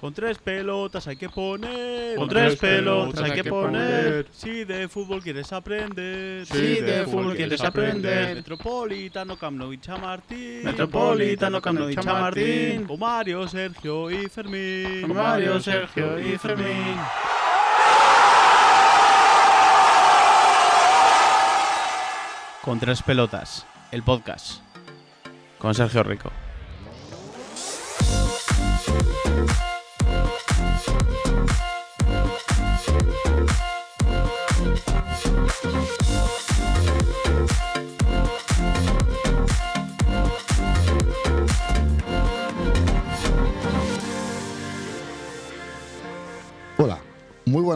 Con tres pelotas hay que poner. Con tres pelotas hay que poner. Si de fútbol quieres aprender. Si de fútbol quieres aprender. Metropolitano, Camp Nou y Chamartín. Metropolitano, Camp Nou y Chamartín. Con Mario, Sergio y Fermín. Con Mario, Sergio y Fermín. Con tres pelotas, el podcast. Con Sergio Rico.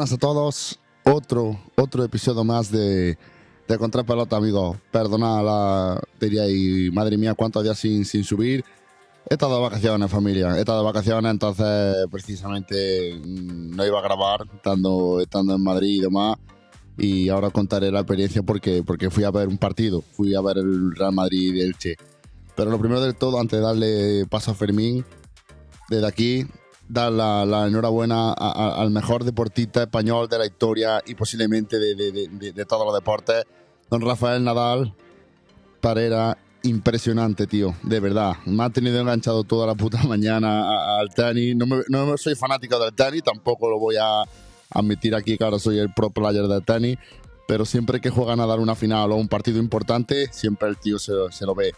Buenas a todos. Otro, otro episodio más de, de Contrapelota, amigos. Perdona la. Diría, y madre mía, cuántos días sin, sin subir. He estado de vacaciones, familia. He estado de vacaciones, entonces precisamente mm, no iba a grabar estando, estando en Madrid y demás. Y ahora contaré la experiencia porque, porque fui a ver un partido. Fui a ver el Real Madrid y Elche. Pero lo primero de todo, antes de darle paso a Fermín, desde aquí dar la, la enhorabuena a- a- al mejor deportista español de la historia y posiblemente de, de- de- de- todos los deportes, don Rafael Nadal. Parera, impresionante, tío, de verdad. Me ha tenido enganchado toda la puta mañana al tenis. No, me- no soy fanático del tenis, tampoco lo voy a admitir aquí, claro, soy el pro player del tenis. Pero siempre que juega a Nadal una final o un partido importante, siempre el tío se, se lo ve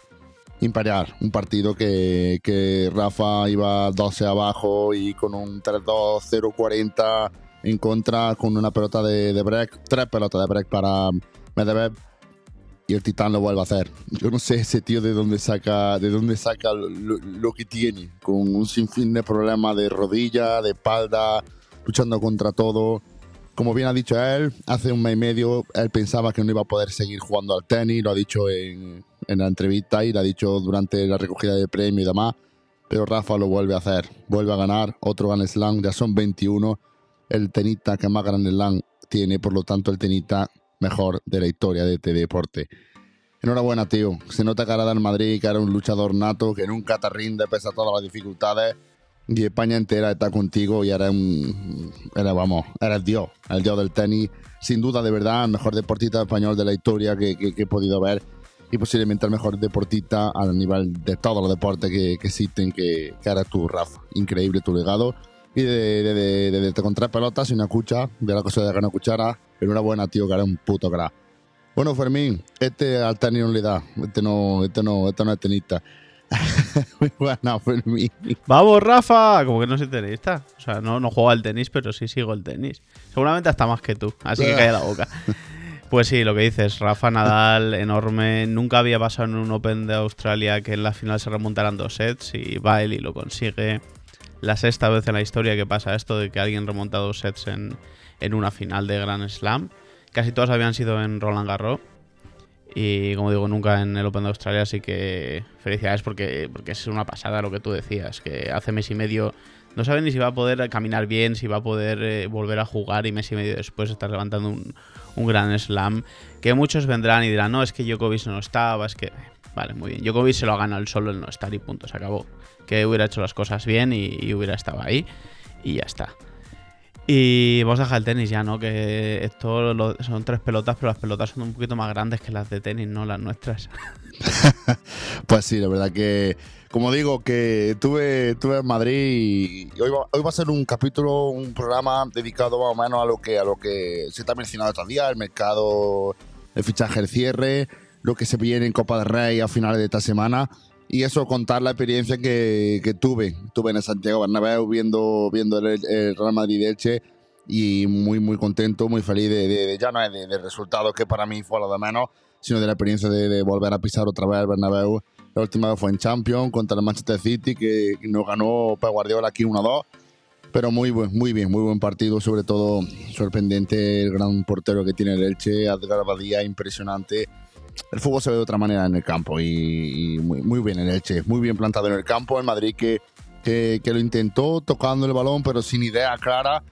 imperial. Un partido que, que Rafa iba 12 abajo y con un 3-2, 0-40 en contra, con una pelota de, de break, tres pelotas de break para Medvedev. Y el Titán lo vuelve a hacer. Yo no sé ese tío de dónde saca, de dónde saca lo- lo que tiene, con un sinfín de problemas de rodilla, de espalda, luchando contra todo. Como bien ha dicho él, hace un mes y medio él pensaba que no iba a poder seguir jugando al tenis, lo ha dicho en, en la entrevista y lo ha dicho durante la recogida de premio y demás. Pero Rafa lo vuelve a hacer, vuelve a ganar otro Grand Slam, ya son 21. El tenista que más Grand Slam tiene, por lo tanto, el tenista mejor de la historia de este deporte. Enhorabuena, tío. Se nota que ahora del Madrid, que era un luchador nato, que nunca te rinde pese a todas las dificultades. Y España entera está contigo y era un. Era, vamos, era el dios, el dios del tenis. Sin duda, de verdad, el mejor deportista español de la historia que he podido ver. Y posiblemente el mejor deportista a nivel de todos los deportes que, que existen, que, que eres tú, Rafa. Increíble tu legado. Y de, de, de, de, de- con tres pelotas y una cucha, de la cosa de una cuchara. Enhorabuena, tío, que eres un puto crack. Bueno, Fermín, este al tenis no le da. Este no, este no, este no es tenista. Muy buena, Fermín. Vamos, Rafa. Como que no soy tenista. O sea, no, no juego al tenis, pero sí sigo el tenis. Seguramente hasta más que tú. Así que calla la boca. Pues sí, lo que dices, Rafa Nadal, enorme. Nunca había pasado en un Open de Australia que en la final se remontaran dos sets y va él y lo consigue. La sexta vez en la historia que pasa esto de que alguien remonta dos sets en, en una final de Grand Slam. Casi todas habían sido en Roland Garros. Y como digo, nunca en el Open de Australia, así que felicidades porque, porque es una pasada lo que tú decías, que hace mes y medio no saben ni si va a poder caminar bien, si va a poder eh, volver a jugar y mes y medio después estar levantando un, un gran slam. Que muchos vendrán y dirán, no, es que Djokovic no estaba, es que... Vale, muy bien. Djokovic se lo ha ganado el solo el no estar y punto, se acabó. Que hubiera hecho las cosas bien y, y hubiera estado ahí y ya está. Y vamos a dejar el tenis ya, ¿no? Que esto lo- son tres pelotas, pero las pelotas son un poquito más grandes que las de tenis, no las nuestras. Pues sí, la verdad que, como digo, que estuve, estuve en Madrid y hoy va, hoy va a ser un capítulo, un programa dedicado más o menos a lo que, a lo que se está mencionando estos días, el mercado, el fichaje, el cierre, lo que se viene en Copa del Rey a finales de esta semana. Y eso, contar la experiencia que, que tuve. Tuve en el Santiago Bernabéu viendo, viendo el, el Real Madrid Elche y muy, muy contento, muy feliz de, de- de- ya no es de- del resultado que para mí fue lo de menos, sino de la experiencia de, de volver a pisar otra vez el Bernabéu. La última vez fue en Champions contra el Manchester City, que nos ganó Pep Guardiola aquí 1-2. Pero muy buen, muy bien, muy buen partido, sobre todo sorprendente el gran portero que tiene el Elche, Edgar Badía, impresionante. El fútbol se ve de otra manera en el campo y, y muy, muy bien el Elche, muy bien plantado en el campo. El Madrid que, que, que lo intentó tocando el balón, pero sin idea clara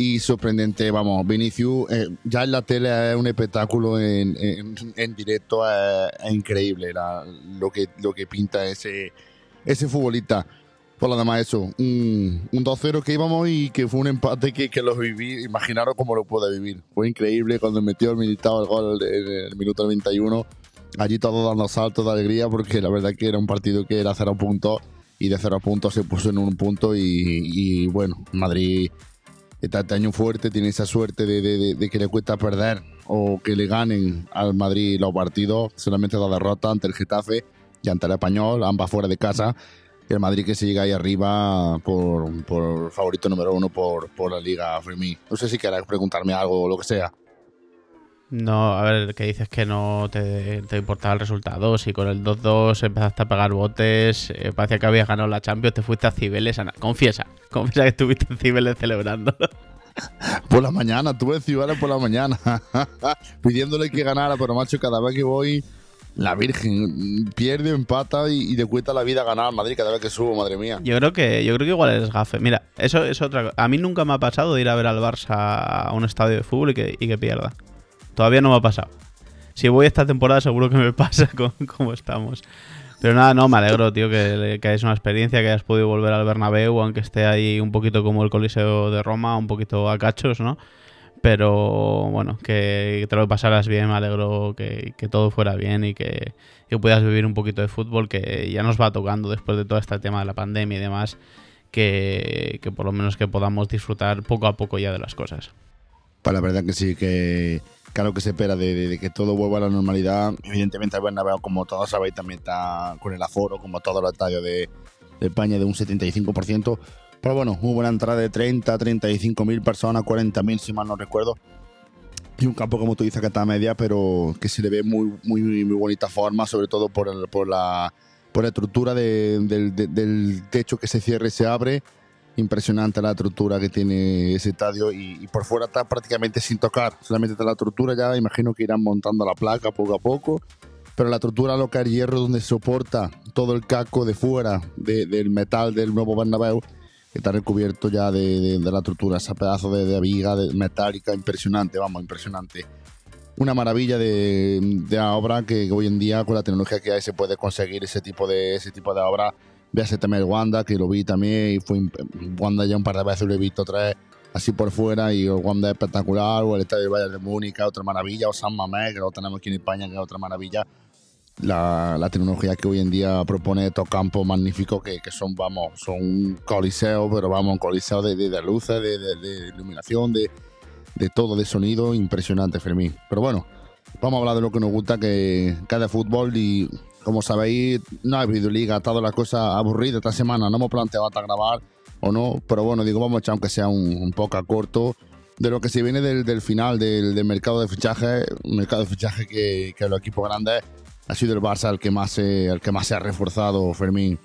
y sorprendente. Vamos, Vinicius, eh, ya en la tele es un espectáculo en, en, en directo, es, es increíble la- lo, que, lo que pinta ese, ese futbolista. Por lo demás, eso, un, un 2-0 que íbamos y que fue un empate que, que lo viví. Imaginaros cómo lo pude vivir. Fue increíble cuando metió el militado el gol en el minuto 91. Allí todos dando saltos de alegría porque la verdad que era un partido que era 0 puntos y de 0 puntos se puso en un punto y, y bueno, Madrid está este año fuerte, tiene esa suerte de, de- que le cuesta perder o que le ganen al Madrid los partidos, solamente la derrota ante el Getafe y ante el Español, ambas fuera de casa. Y el Madrid que se llega ahí arriba por, por favorito número uno por, por la Liga Fermín. No sé si querés preguntarme algo o lo que sea. No, a ver, que dices que no te, te importaba el resultado. Si con el 2-2 empezaste a pegar botes, eh, parecía que habías ganado la Champions, te fuiste a Cibeles. Confiesa, confiesa que estuviste en Cibeles celebrando. Por la mañana, tuve en Ciudades por la mañana, pidiéndole que ganara, pero macho, cada vez que voy, la Virgen pierde, empata y, y le cuesta la vida ganar Madrid cada vez que subo, madre mía. Yo creo que yo creo que igual eres gafe. Mira, eso es otra cosa. A mí nunca me ha pasado de ir a ver al Barça a un estadio de fútbol y que, y que pierda. Todavía no me ha pasado. Si voy esta temporada seguro que me pasa con cómo estamos. Pero nada, no, me alegro, tío, que, que es una experiencia, que hayas podido volver al Bernabéu, aunque esté ahí un poquito como el Coliseo de Roma, un poquito a cachos, ¿no? Pero bueno, que te lo pasaras bien, me alegro que, que todo fuera bien y que, que puedas vivir un poquito de fútbol, que ya nos va tocando después de todo este tema de la pandemia y demás, que, que por lo menos que podamos disfrutar poco a poco ya de las cosas. Pues la verdad que sí, que claro que se espera de, de- de que todo vuelva a la normalidad. Evidentemente el Bernabéu, como todos sabéis, también está con el aforo, como todos los estadios de, de España, de un 75%. Pero bueno, hubo una entrada de 30, 35 mil personas, 40 mil si mal no recuerdo. Y un campo, como tú dices, que está a media, pero que se le ve muy, muy, muy bonita forma, sobre todo por, el- por, la, por la estructura de- del, de- del techo que se cierra y se abre impresionante la estructura que tiene ese estadio y, por fuera está prácticamente sin tocar, solamente está la estructura ya, imagino que irán montando la placa poco a poco, pero la estructura lo que es hierro donde soporta todo el casco de fuera de- del metal del nuevo Bernabéu está recubierto ya de, la estructura, ese pedazo de, viga metálica impresionante, vamos, impresionante. Una maravilla de obra que hoy en día con la tecnología que hay se puede conseguir ese tipo de, ese tipo de obra Véase también el Wanda, que lo vi también, y fue Wanda ya un par de veces lo he visto tres así por fuera, y el Wanda es espectacular, o el Estadio del Bayern de Múnich, otra maravilla, o San Mamés, que lo tenemos aquí en España, que es otra maravilla. La, la tecnología que hoy en día propone estos campos magníficos que, que son, vamos, son un coliseo, pero vamos, un coliseo de, de- de luces, de, de- de iluminación, de, de todo, de sonido, impresionante, Fermín. Pero bueno, vamos a hablar de lo que nos gusta, que, que es de fútbol y como sabéis, no ha habido liga, ha estado la cosa aburrida esta semana, no hemos planteado hasta grabar o no, pero bueno, digo, vamos a echar aunque sea un, un poco a corto de lo que se viene del, del final del, del mercado de fichaje, un mercado de fichaje que, que los equipos grandes ha sido el Barça el que más se, el que más se ha reforzado, Fermín.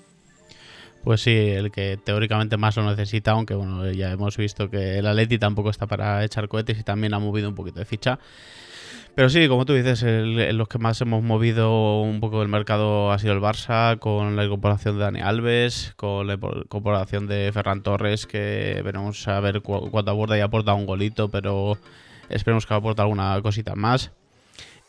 Pues sí, el que teóricamente más lo necesita, aunque bueno, ya hemos visto que el Atleti tampoco está para echar cohetes y también ha movido un poquito de ficha. Pero sí, como tú dices, el- los que más hemos movido un poco el mercado ha sido el Barça, con la incorporación de Dani Alves, con la incorporación de Ferran Torres, que veremos a ver cu- cuánto aborda y aporta un golito, pero esperemos que aporte alguna cosita más.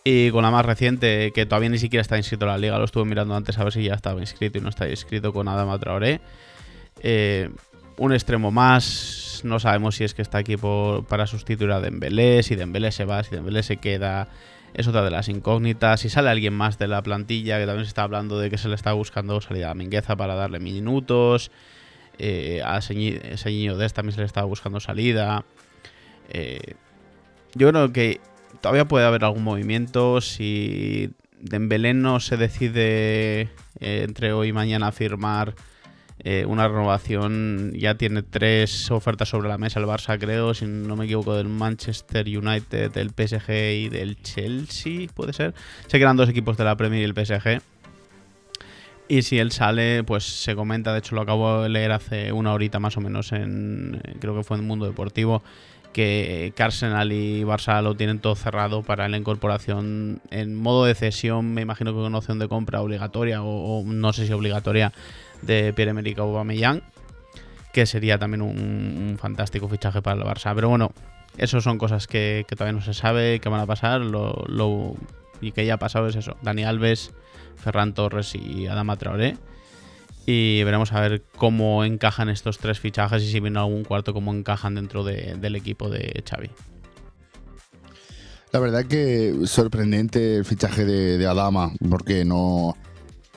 Y con la más reciente, que todavía ni siquiera está inscrito en la liga, lo estuve mirando antes a ver si ya estaba inscrito y no está inscrito con Adama Traoré. Eh, un extremo más, no sabemos si es que está aquí por- para sustituir a Dembélé, si Dembélé se va, si Dembélé se queda, es otra de las incógnitas. Si sale alguien más de la plantilla, que también se está hablando de que se le está buscando salida a Mingueza para darle minutos, eh, a Señi- Señiño Des también se le está buscando salida. Eh, yo creo que todavía puede haber algún movimiento si Dembélé no se decide eh, entre hoy y mañana a firmar eh, una renovación. Ya tiene tres ofertas sobre la mesa el Barça, creo, si no me equivoco, del Manchester United, del PSG y del Chelsea, puede ser. Sé que eran dos equipos de la Premier y el PSG. Y si él sale, pues se comenta, de hecho lo acabo de leer hace una horita más o menos en, creo que fue en Mundo Deportivo, que Arsenal y Barça lo tienen todo cerrado para la incorporación en modo de cesión, me imagino que con opción de compra obligatoria o no sé si obligatoria de Pierre-Emerick Aubameyang, que sería también un, fantástico fichaje para el Barça. Pero bueno, eso son cosas que, todavía no se sabe que van a pasar, y que ya ha pasado es eso, Dani Alves, Ferran Torres y Adama Traoré. Y veremos a ver cómo encajan estos tres fichajes y si viene algún cuarto, cómo encajan dentro de- del equipo de Xavi. La verdad que sorprendente el fichaje de, de Adama, porque no,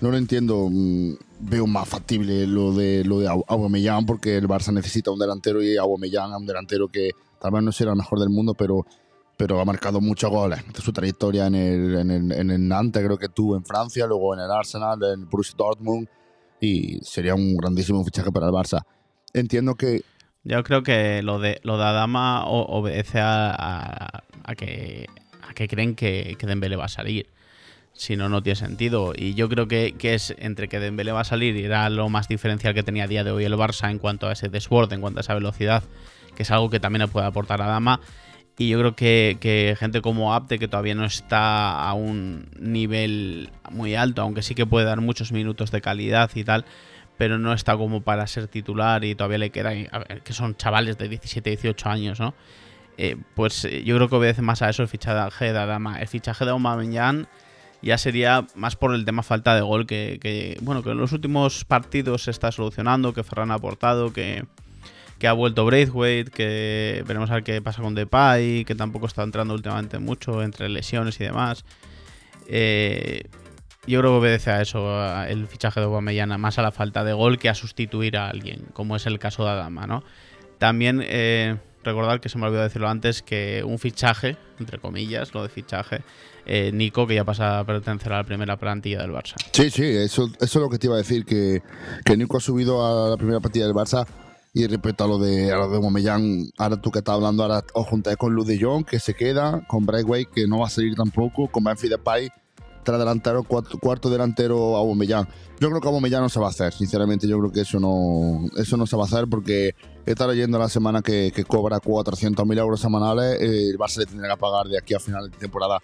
no lo entiendo. Mm, Veo más factible lo de lo de Au- Aubameyang, porque el Barça necesita un delantero y Aubameyang es un delantero que tal vez no será el mejor del mundo, pero, pero ha marcado muchos goles. Su trayectoria en el, en, el, en el Nantes, creo que tuvo en Francia, luego en el Arsenal, en el Dortmund, y sería un grandísimo fichaje para el Barça. Entiendo que Yo creo que lo de, lo de Adama obedece a, a- que, a que creen que, que Dembélé va a salir. Si no, no tiene sentido. Y yo creo que, que es entre que Dembélé va a salir y era lo más diferencial que tenía a día de hoy el Barça en cuanto a ese desborde, en cuanto a esa velocidad, que es algo que también le puede aportar Adama. Y yo creo que, que gente como Apte, que todavía no está a un nivel muy alto, aunque sí que puede dar muchos minutos de calidad y tal, pero no está como para ser titular y todavía le queda, a que son chavales de 17, 18 años, ¿no? Eh, pues eh, yo creo que obedece más a eso el fichaje de Adama. El fichaje de Aubameyang ya sería más por el tema falta de gol que, bueno, que en los últimos partidos se está solucionando, que Ferran ha aportado, que, que ha vuelto Braithwaite, que veremos a ver qué pasa con Depay, que tampoco está entrando últimamente mucho entre lesiones y demás. Eh, yo creo que obedece a eso, el fichaje de Aubameyang, más a la falta de gol que a sustituir a alguien, como es el caso de Adama, ¿no? También eh, recordar que se me olvidó decirlo antes, que un fichaje, entre comillas, lo de fichaje, eh, Nico, que ya pasa a pertenecer a la primera plantilla del Barça. Sí, sí, eso, eso es lo que te iba a decir, que, que Nico ha subido a la primera partida del Barça y respecto a lo de a lo de Aubameyang, ahora tú que estás hablando, ahora os juntáis con Luz de que se queda, con Brightway, que no va a salir tampoco, con Memphis Depay, tras delantero, cuarto, cuarto delantero a Aubameyang. Yo creo que Aubameyang no se va a hacer, sinceramente yo creo que eso no, eso no se va a hacer porque estado leyendo la semana que, que cobra 400.000 euros semanales, el Barça le tendrá que pagar de aquí a final de temporada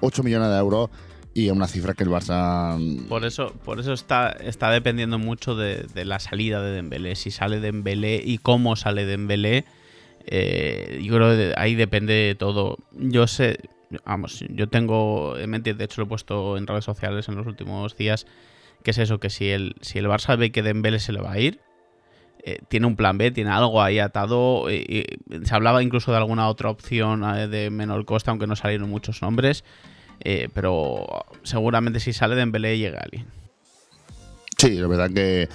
8 millones de euros y es una cifra que el Barça Por eso, por eso está, está dependiendo mucho de, de la salida de Dembélé. Si sale Dembélé y cómo sale Dembélé, eh, yo creo que ahí depende de todo. Yo sé, vamos, yo tengo en mente, de hecho lo he puesto en redes sociales en los últimos días, que es eso, que si el, si el Barça ve que Dembélé se le va a ir, eh, tiene un plan B, tiene algo ahí atado. eh, y se hablaba incluso de alguna otra opción eh, de menor coste, aunque no salieron muchos nombres. Eh, pero seguramente si sale Dembélé llega alguien. Sí, la verdad que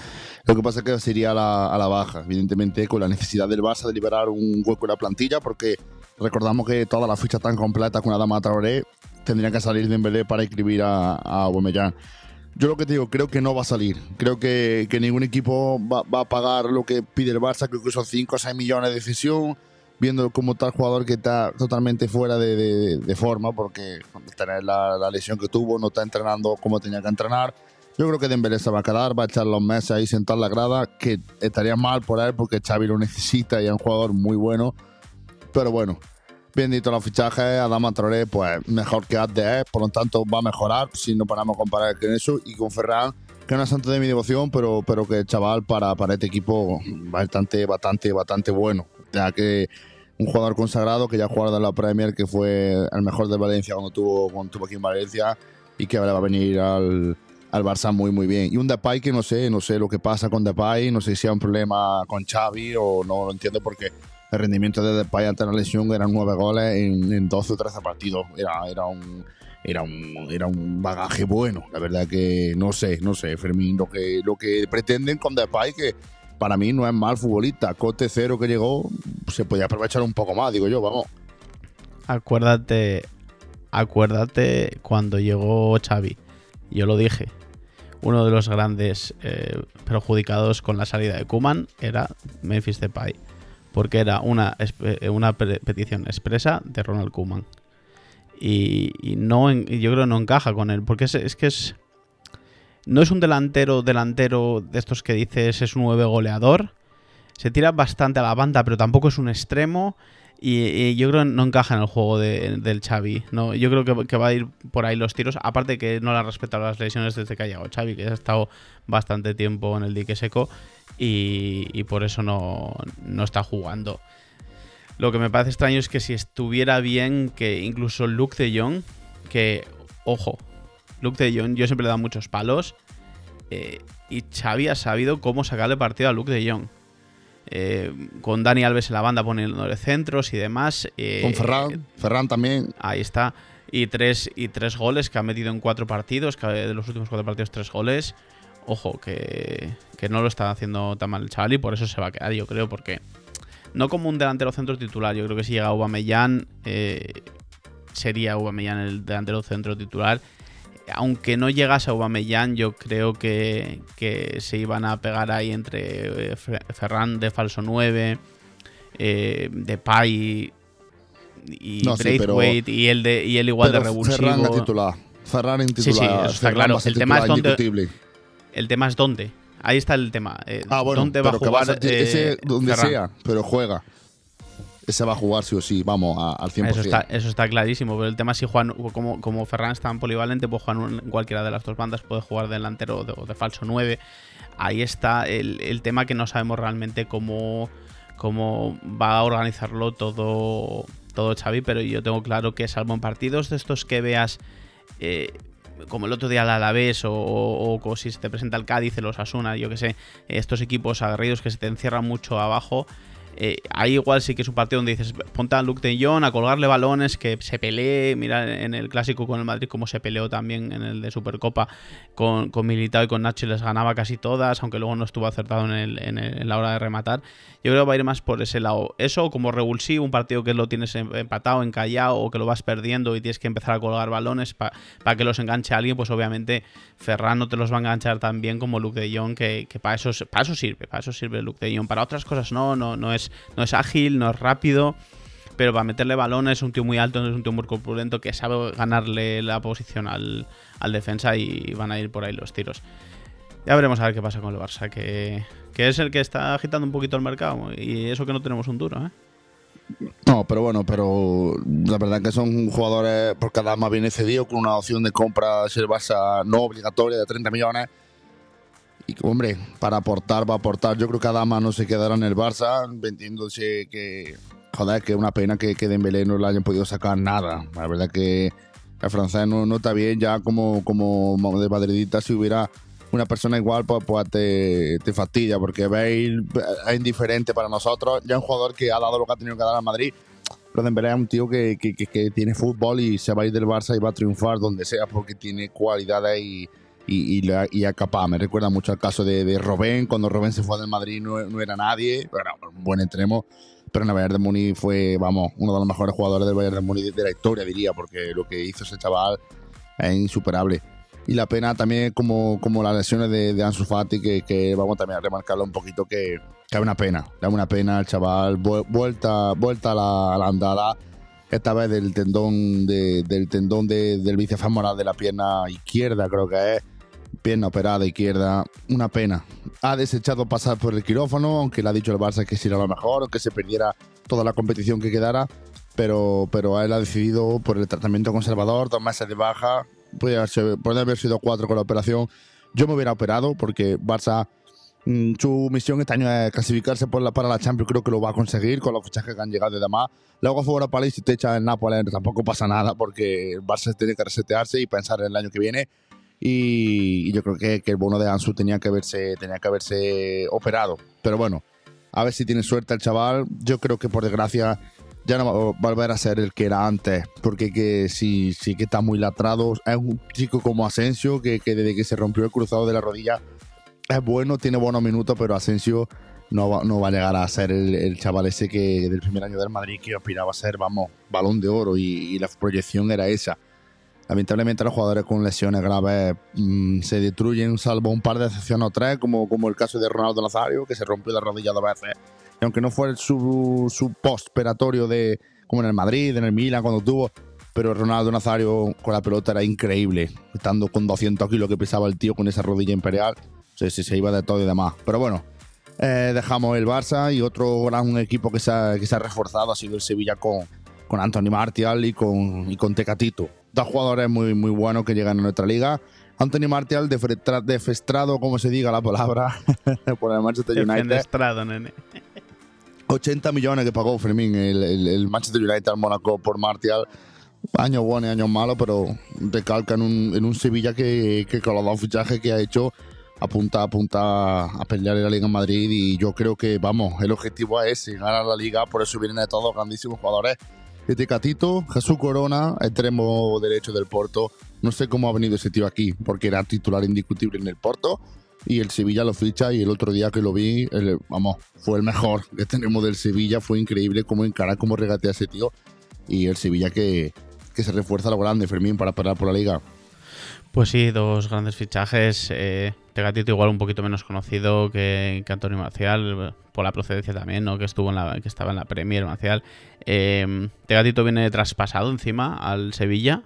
lo que pasa es que sería la, a la baja, evidentemente con la necesidad del Barça de liberar un hueco en la plantilla, porque recordamos que todas las fichas tan completas con Adama Traoré tendrían que salir de Dembélé para inscribir a, a. Yo lo que te digo, creo que no va a salir. Creo que, que ningún equipo va, va, a pagar lo que pide el Barça, creo que son 5 o 6 millones de cesión, viendo como tal jugador que está totalmente fuera de, forma, porque tener la, la, lesión que tuvo, no está entrenando como tenía que entrenar. Yo creo que Dembélé se va a quedar, va a echar los meses ahí sentar la grada, que estaría mal por él porque Xavi lo necesita y es un jugador muy bueno. Pero bueno, bien dicho los fichajes, Adama Traoré, pues mejor que Abde, por lo tanto va a mejorar si no paramos comparar con eso y con Ferran, que no es santo de mi devoción, pero, pero que el chaval para, para este equipo bastante, bastante, bastante bueno. Ya que un jugador consagrado que ya jugado en la Premier, que fue el mejor de Valencia cuando tuvo, cuando tuvo aquí en Valencia y que ahora va a venir al, al Barça muy muy bien. Y un Depay que no sé, no sé lo que pasa con Depay, no sé si hay un problema con Xavi o no lo entiendo porque el rendimiento de Depay ante la lesión eran nueve goles en, en 12 o 13 partidos. Era, era un era un, era un bagaje bueno. La verdad que no sé, no sé, Fermín, lo que, lo que pretenden con Depay, que para mí no es mal futbolista. Cote cero que llegó, se podía aprovechar un poco más, digo yo, vamos. Acuérdate, acuérdate cuando llegó Xavi. Yo lo dije. Uno de los grandes eh, perjudicados con la salida de Kuman era Memphis Depay. Porque era una, una petición expresa de Ronald Kuman. Y, y, no yo creo que no encaja con él. Porque es, es, que es. No es un delantero, delantero de estos que dices es un nueve goleador. Se tira bastante a la banda, pero tampoco es un extremo. Y, yo creo que no encaja en el juego de, del Xavi. No, yo creo que, que, va a ir por ahí los tiros. Aparte que no le ha respetado las lesiones desde que ha llegado Xavi, que ha estado bastante tiempo en el dique seco y, y por eso no, no, está jugando. Lo que me parece extraño es que si estuviera bien, que incluso Luke de Jong, que, ojo, Luke de Jong, yo siempre le he dado muchos palos. Eh, y Xavi ha sabido cómo sacarle partido a Luke de Jong. Eh, con Dani Alves en la banda poniéndole centros y demás. eh, Con Ferran, Ferran también. Ahí está. Y tres, y tres goles que ha metido en cuatro partidos, que de los últimos cuatro partidos, tres goles. Ojo, que, que no lo está haciendo tan mal el chaval y por eso se va a quedar, yo creo, porque no como un delantero centro titular. Yo creo que si llega Aubameyang, eh, sería Aubameyang el delantero centro titular. Aunque no llegase a Aubameyang, yo creo que, que se iban a pegar ahí entre eh, Fe- Ferran de falso 9, eh, Depay y No, sí, pero- Braithwaite y el de y el igual de revulsivo. Ferran de titular. Ferran en Sí, sí, eso está Ferran claro. El tema es dónde-. El tema es dónde. Ahí está el tema. eh, Ah, bueno, ¿Dónde va a pero que va a jugar ese donde Ferran? sea, pero juega. Ese va a jugar sí o sí, vamos, a- al 100%. Eso está, eso está clarísimo, pero el tema es si Juan, como, como Ferran es tan polivalente, puede jugar en cualquiera de las dos bandas, puede jugar de delantero o de, o de falso 9. Ahí está el, el tema que no sabemos realmente cómo, cómo va a organizarlo todo, todo Xavi, pero yo tengo claro que salvo en partidos de estos que veas eh, como el otro día al Alavés o, o, o si se te presenta el Cádiz, el Osasuna, yo que sé, estos equipos aguerridos que se te encierran mucho abajo, eh, ahí igual sí que es un partido donde dices, ponte a Luke de Jong a colgarle balones, que se pelee, mira en el clásico con el Madrid como se peleó también en el de Supercopa con, con Militao y con Nacho y les ganaba casi todas, aunque luego no estuvo acertado en, el- en el- en la hora de rematar. Yo creo que va a ir más por ese lado. Eso como revulsivo, un partido que lo tienes em- empatado, encallado o que lo vas perdiendo y tienes que empezar a colgar balones para que los enganche alguien, pues obviamente Ferran no te los va a enganchar tan bien como Luke de Jong, que, que para, eso, para eso sirve, para eso sirve Luke de Jong. Para otras cosas no, no, no, es, no es ágil, no es rápido. Pero para meterle balones es un tío muy alto, es un tío muy corpulento que sabe ganarle la posición al, al defensa y van a ir por ahí los tiros. Ya veremos a ver qué pasa con el Barça, que, que es el que está agitando un poquito el mercado. Y eso que no tenemos un duro, ¿eh? No, pero bueno, pero la verdad que son jugadores por cada más viene cedido con una opción de compra si el Barça no obligatoria de 30 millones. Y hombre, para aportar va a aportar. Yo creo que Adama no se quedará en el Barça, entiéndose que joder, que es una pena que, que Dembélé no le hayan podido sacar nada. La verdad que el francés no, no está bien ya como, como de madridista si hubiera una persona igual pues, pues te, te fastidia porque Bale es indiferente para nosotros ya un jugador que ha dado lo que ha tenido que dar a Madrid pero Dembélé es un tío que, que, que, que tiene fútbol y se va a ir del Barça y va a triunfar donde sea porque tiene cualidades y, y, y, y es capaz. Me recuerda mucho al caso de, de Robén, cuando Robén se fue del Madrid no, no era nadie, bueno, un buen extremo, pero en el Bayern de Múnich fue, vamos, uno de los mejores jugadores del Bayern de Múnich de, la historia, diría, porque lo que hizo ese chaval es insuperable. Y la pena también como, como las lesiones de, de Ansu Fati, que, que vamos también a remarcarlo un poquito, que, es una pena, es una pena el chaval, vu- vuelta, vuelta a la, a la andada, esta vez del tendón, de, del tendón de- del bíceps femoral de la pierna izquierda, creo que es, pierna operada izquierda, una pena. Ha desechado pasar por el quirófano, aunque le ha dicho el Barça que sería lo mejor, aunque se perdiera toda la competición que quedara, pero, pero él ha decidido por el tratamiento conservador, meses de baja, puede haber, sido- puede haber sido cuatro con la operación. Yo me hubiera operado porque Barça, mm, su misión este año es clasificarse por la- para la Champions, creo que lo va a conseguir con los fichajes que han llegado y demás. Luego fuera para y te echa el Nápoles tampoco pasa nada porque el Barça tiene que resetearse y pensar en el año que viene. Y, yo creo que, que el bono de Ansu tenía que haberse, tenía que haberse operado. Pero bueno, a ver si tiene suerte el chaval. Yo creo que por desgracia ya no va a volver a ser el que era antes, porque que sí, sí que está muy latrado. Es un chico como Asensio, que, que desde que se rompió el cruzado de la rodilla es bueno, tiene buenos minutos, pero Asensio no va, no va a llegar a ser el, chaval ese que del primer año del Madrid que aspiraba a ser, vamos, balón de oro y la proyección era esa. Lamentablemente los jugadores con lesiones graves mm, se destruyen, salvo un par de excepciones o tres, como, como el caso de Ronaldo Nazario, que se rompió la rodilla dos veces. Y aunque no fue su, su post-operatorio de, como en el Madrid, en el Milan, cuando tuvo, pero Ronaldo Nazario con la pelota era increíble, estando con 200 kilos que pesaba el tío con esa rodilla imperial, se, se, se iba de todo y demás. Pero bueno, eh, dejamos el Barça y otro gran equipo que se ha, que se ha reforzado ha sido el Sevilla con, con Anthony Martial y con, y con Tecatito. Dos jugadores muy, muy buenos que llegan a nuestra liga. Anthony Martial, defestra- defestrado, como se diga la palabra, por el Manchester United. Defenestrado, nene. 80 millones que pagó Fermín el, el- el Manchester United al Mónaco por Martial. Años buenos y años malos, pero recalca en un, en un Sevilla que, que con los dos fichajes que ha hecho apunta, apunta a pelear en la Liga en Madrid y yo creo que, vamos, el objetivo es ese, ganar la Liga, por eso vienen de todos grandísimos jugadores. Este Catito, Jesús Corona, extremo derecho del Porto. No sé cómo ha venido ese tío aquí, porque era titular indiscutible en el Porto y el Sevilla lo ficha y el otro día que lo vi, el- vamos, fue el mejor que tenemos del Sevilla, fue increíble cómo encara, cómo regatea ese tío y el Sevilla que, que se refuerza lo grande, Fermín, para parar por la liga. Pues sí, dos grandes fichajes. Eh, Tegatito igual un poquito menos conocido que, Antonio Marcial, por la procedencia también, ¿no? Que estuvo en la, que estaba en la Premier Marcial. Eh, viene traspasado encima al Sevilla.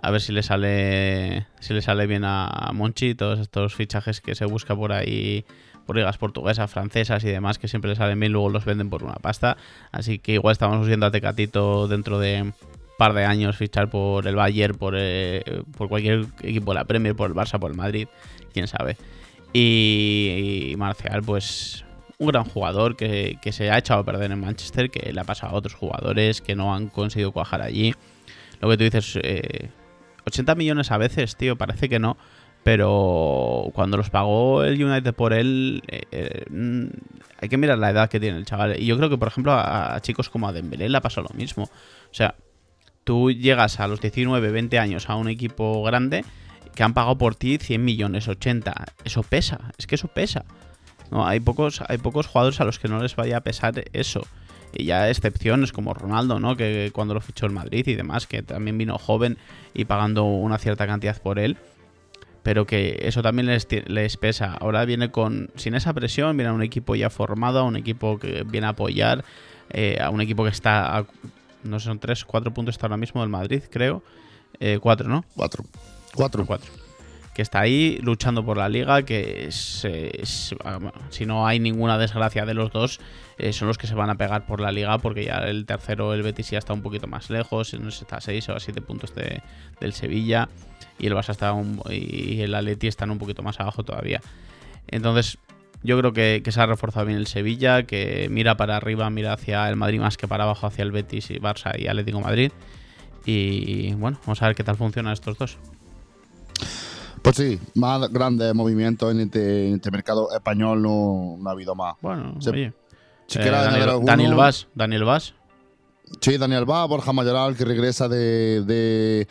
A ver si le sale. Si le sale bien a Monchi todos estos fichajes que se busca por ahí. Por ligas portuguesas, francesas y demás, que siempre le salen bien, luego los venden por una pasta. Así que igual estamos viendo a Tecatito dentro de par de años fichar por el Bayern, por, eh, por cualquier equipo de la Premier, por el Barça, por el Madrid, quién sabe. Y, y Marcial, pues un gran jugador que, que se ha echado a perder en Manchester, que le ha pasado a otros jugadores que no han conseguido cuajar allí. Lo que tú dices, eh, 80 millones a veces, tío, parece que no. Pero cuando los pagó el United por él, eh, eh, hay que mirar la edad que tiene el chaval. Y yo creo que, por ejemplo, a, a chicos como a Dembélé le ha pasado lo mismo. O sea, tú llegas a los 19, 20 años a un equipo grande que han pagado por ti 100 millones, 80. Eso pesa, es que eso pesa. No, hay pocos, hay pocos jugadores a los que no les vaya a pesar eso. Y ya excepciones como Ronaldo, ¿no? Que cuando lo fichó el Madrid y demás, que también vino joven y pagando una cierta cantidad por él. Pero que eso también les, les pesa. Ahora viene con. Sin esa presión, viene a un equipo ya formado, a un equipo que viene a apoyar, eh, a un equipo que está. a- no sé, son tres, cuatro puntos está ahora mismo del Madrid, creo. Eh, cuatro, ¿no? Cuatro. Cuatro. Cuatro. Que está ahí luchando por la liga, que si no hay ninguna desgracia de los dos, eh, son los que se van a pegar por la liga, porque ya el tercero, el Betis, ya está un poquito más lejos, está a 6 o a 7 puntos de- del Sevilla, y el Barça está un- y el Atleti están un poquito más abajo todavía. Entonces, yo creo que, que se ha reforzado bien el Sevilla, que mira para arriba, mira hacia el Madrid más que para abajo, hacia el Betis y Barça y Atlético Madrid. Y bueno, vamos a ver qué tal funcionan estos dos. Pues sí, más grandes movimientos en este, en este mercado español no, no ha habido más. Bueno, Se- oye. Si eh, Daniel, alguno- Daniel Vaz, Daniel Vaz. Sí, Daniel va, Borja Mayoral, que regresa de, de,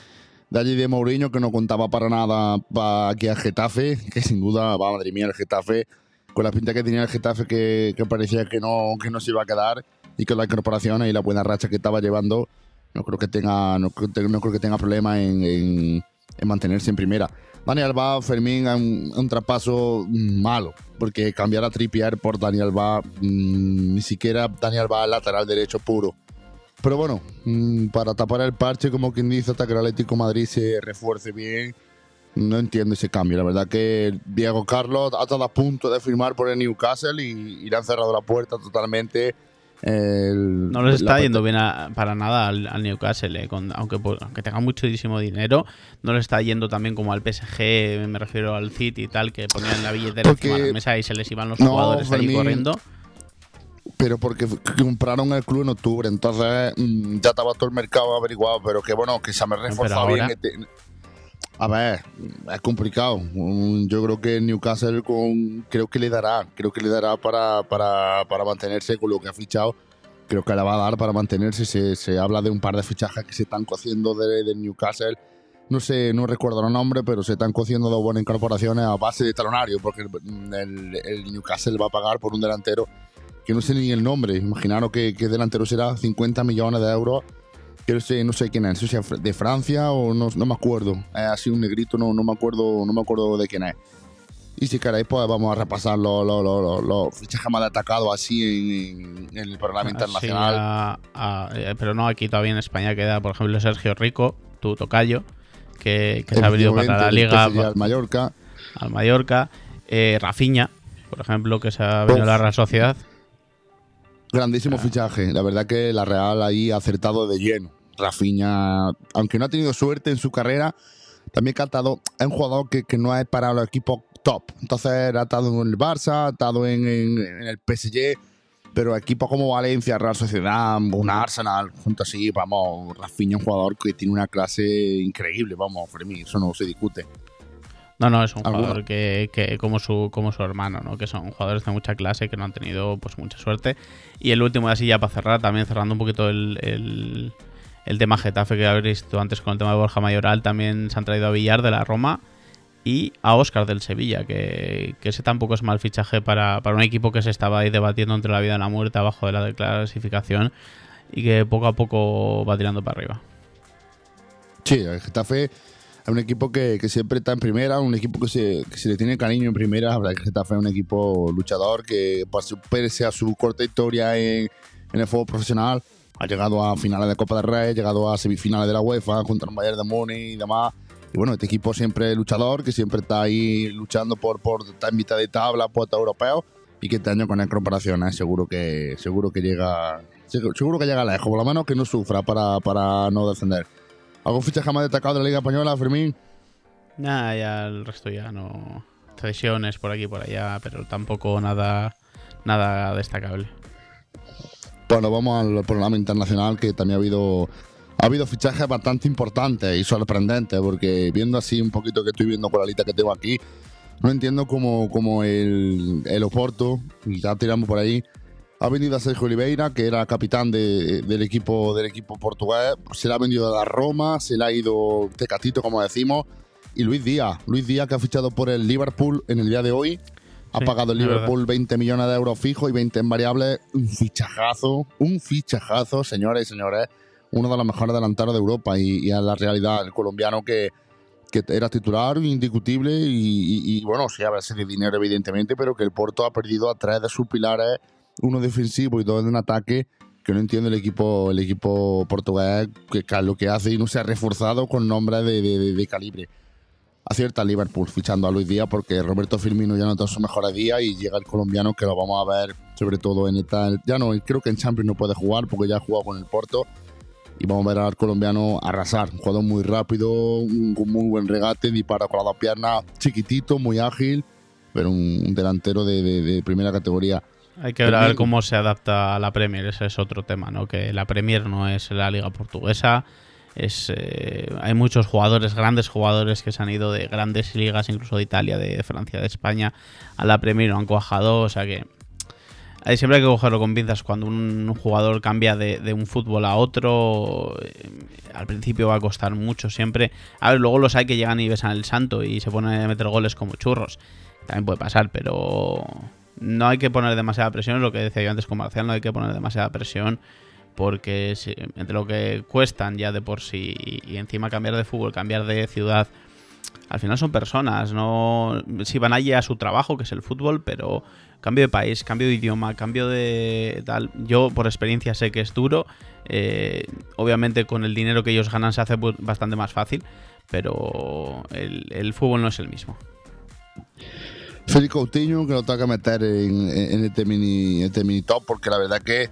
de allí de Mourinho, que no contaba para nada para aquí al Getafe, que sin duda, va, madre mía, el Getafe, con la pinta que tenía el Getafe, que, que parecía que no, que no se iba a quedar, y con la incorporación y la buena racha que estaba llevando, no creo que tenga, no, creo- no creo que tenga problema en, en- en mantenerse en primera. Daniel Alba, Fermín, un, un traspaso mm, malo, porque cambiar a Trippier por Daniel Alba, mm, ni siquiera Daniel Alba lateral derecho puro. Pero bueno, mm, para tapar el parche, como quien dice, hasta que el Atlético Madrid se refuerce bien, no entiendo ese cambio. La verdad que Diego Carlos ha estado a punto de firmar por el Newcastle y, y le han cerrado la puerta totalmente. El- No les está yendo bien a- para nada al, al Newcastle, eh, con- aunque, pues, aunque tenga muchísimo dinero, no le está yendo también como al PSG, me refiero al City y tal, que ponían la billetera Porque- encima de la mesa y se les iban los No, jugadores Fermín. corriendo. pero porque compraron el club en octubre, entonces mm, ya estaba todo el mercado averiguado, pero que bueno, que se me reforzado bien. ahora- este- A ver, es complicado. Mm, Yo creo que Newcastle con, creo que le dará, creo que le dará para, para, para mantenerse con lo que ha fichado. Creo que le va a dar para mantenerse. Se, se habla de un par de fichajes que se están cociendo de- del Newcastle. No sé, no recuerdo los nombres, pero se están cociendo dos buenas incorporaciones a base de talonario, porque el, el- el Newcastle va a pagar por un delantero que no sé ni el nombre. Imaginaros que, que delantero será 50 millones de euros. Que no sé, no sé quién es, no sé si es de Francia o no, no me acuerdo. Es así un negrito, no, no me acuerdo, no me acuerdo de quién es. Y si queréis, pues vamos a repasar los, los, los, los- fichajes más destacados así en, en el programa internacional. a- a- eh, pero no, aquí todavía en España queda, por ejemplo, Sergio Rico, tu tocayo, que, que se ha venido para la liga, PSG al Mallorca. al Mallorca. Eh, Rafinha, por ejemplo, que se ha venido a la. Real Sociedad. Grandísimo fichaje. La verdad que la Real ahí ha acertado de lleno. Rafinha, aunque no ha tenido suerte en su carrera, también ha estado, es un jugador que, que no es para los equipos top. Entonces ha estado en el Barça, ha estado en, en- en el PSG, pero equipos como Valencia, Real Sociedad, un Arsenal, junto así, vamos, Rafinha es un jugador que tiene una clase increíble, vamos, Fermín, eso no se discute. No, no, es un ¿Alguno? jugador que, que como su como su hermano, ¿no? Que son jugadores de mucha clase que no han tenido pues mucha suerte. Y el último así ya para cerrar, también cerrando un poquito el, el, el tema Getafe que habréis visto antes con el tema de Borja Mayoral, también se han traído a Villar de la Roma y a Oscar del Sevilla, que, que ese tampoco es mal fichaje para, para un equipo que se estaba ahí debatiendo entre la vida y la muerte abajo de la clasificación y que poco a poco va tirando para arriba. Sí, el Getafe es un equipo que, que siempre está en primera, un equipo que se, que se le tiene cariño en primera. La verdad que Getafe es un equipo luchador que, pues, pese a su corta historia en, en el fútbol profesional, ha llegado a finales de Copa del Rey, ha llegado a semifinales de la UEFA contra el Bayern de Múnich y demás. Y bueno, este equipo siempre es luchador, que siempre está ahí luchando por, por estar en mitad de tabla, puesto europeo, y que este año con el comparaciones seguro que seguro que llega seguro, que llega lejos, por lo menos que no sufra para, para no descender. ¿Algún fichaje más destacado de la Liga Española, Fermín? Nada, ya el resto ya no. Cesiones por aquí y por allá, pero tampoco nada, nada destacable. Bueno, vamos al programa internacional que también ha habido ha habido fichajes bastante importantes y sorprendentes, porque viendo así un poquito que estoy viendo con la lista que tengo aquí, no entiendo cómo, cómo el, el Oporto, y ya tiramos por ahí, ha vendido a Sergio Oliveira, que era capitán de- del, equipo, del equipo portugués, se le ha vendido a la Roma, se le ha ido Tecatito, como decimos, y Luis Díaz, Luis Díaz que ha fichado por el Liverpool en el día de hoy, ha Sí, pagado el Liverpool 20 millones de euros fijos y 20 en variables, un fichajazo, un fichajazo, señores y señores, uno de los mejores delanteros de Europa y, y es la realidad, el colombiano que, que era titular indiscutible y, y- y, bueno, sí, a veces de dinero evidentemente, pero que el Porto ha perdido a tres de sus pilares, uno defensivo y dos en ataque, que no entiende el equipo el equipo portugués que, lo que hace y no se ha reforzado con nombres de, de- de- calibre. Acierta Liverpool fichando a Luis Díaz porque Roberto Firmino ya no está en su mejor día y llega el colombiano que lo vamos a ver sobre todo en esta... Ya no, creo que en Champions no puede jugar porque ya ha jugado con el Porto y vamos a ver al colombiano arrasar. Un jugador muy rápido, un, con muy buen regate, dispara con las dos piernas, chiquitito, muy ágil, pero un, un delantero de, de- de primera categoría. Hay que ver a ver También- cómo se adapta a la Premier, ese es otro tema, ¿no? Que la Premier no es la liga portuguesa. Es, eh, hay muchos jugadores, grandes jugadores que se han ido de grandes ligas, incluso de Italia, de Francia, de España, a la Premier no han cuajado. O sea que ahí siempre hay que cogerlo con pinzas. Cuando un jugador cambia de, de un fútbol a otro, eh, al principio va a costar mucho siempre. A ver, luego los hay que llegan y besan el santo y se ponen a meter goles como churros. También puede pasar, pero no hay que poner demasiada presión. Es lo que decía yo antes con Marcial, no hay que poner demasiada presión. Porque entre lo que cuestan ya de por sí y encima cambiar de fútbol, cambiar de ciudad, al final son personas, no si van allí a su trabajo, que es el fútbol, pero cambio de país, cambio de idioma, cambio de tal. Yo por experiencia sé que es duro. eh, obviamente con el dinero que ellos ganan se hace bastante más fácil, pero el fútbol no es el mismo. Félix Coutinho, que lo tengo que meter en, en este, mini, este mini top, porque la verdad que es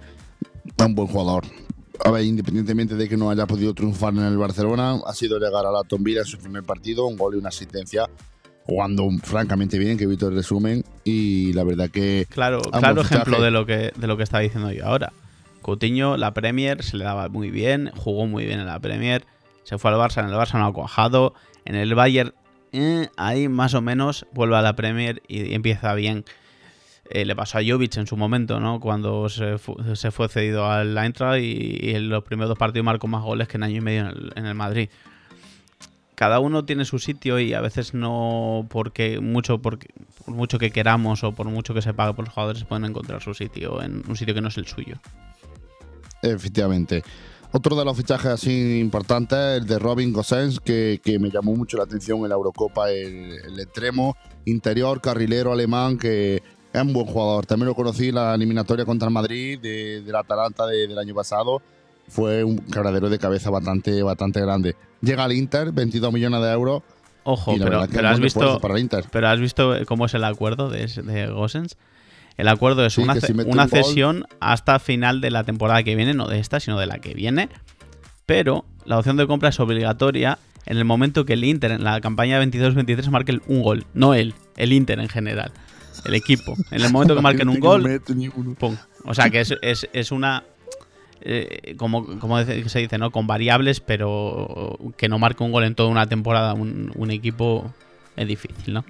un buen jugador. A ver, independientemente de que no haya podido triunfar en el Barcelona, ha sido llegar a la Villa en su primer partido, un gol y una asistencia, jugando francamente bien, que he visto el resumen, y la verdad que Claro, claro ejemplo de lo que de lo que estaba diciendo yo ahora. Coutinho, la Premier se le daba muy bien, jugó muy bien en la Premier, se fue al Barça, en el Barça no ha cuajado, en el Bayern ahí más o menos vuelve a la Premier y empieza bien. Eh, le pasó a Jovic en su momento, ¿no? Cuando se, fu- se fue cedido al Eintracht y, en los primeros dos partidos marcó más goles que en año y medio en el, en el Madrid. Cada uno tiene su sitio y a veces no porque mucho porque por mucho que queramos o por mucho que se pague por los jugadores pueden encontrar su sitio en un sitio que no es el suyo. Efectivamente. Otro de los fichajes así importantes, el de Robin Gosens, que, que me llamó mucho la atención en la Eurocopa, el, el extremo interior, carrilero alemán, que es un buen jugador. También lo conocí en la eliminatoria contra el Madrid, de, del Atalanta de- del año pasado. Fue un quebradero de cabeza bastante, bastante grande. Llega al Inter, 22 millones de euros. Ojo, pero, has visto para el Inter. pero has visto cómo es el acuerdo de, de Gosens. El acuerdo es Sí, una, si una cesión hasta final de la temporada que viene, no de esta, sino de la que viene. Pero la opción de compra es obligatoria en el momento que el Inter en la campaña 22-23 marque un gol. No él, el Inter en general. El equipo. En el momento que marquen un gol. Pum. O sea que es, es, es una. eh, como, como se dice, ¿no? Con variables, pero que no marque un gol en toda una temporada un, un equipo. es difícil, ¿no?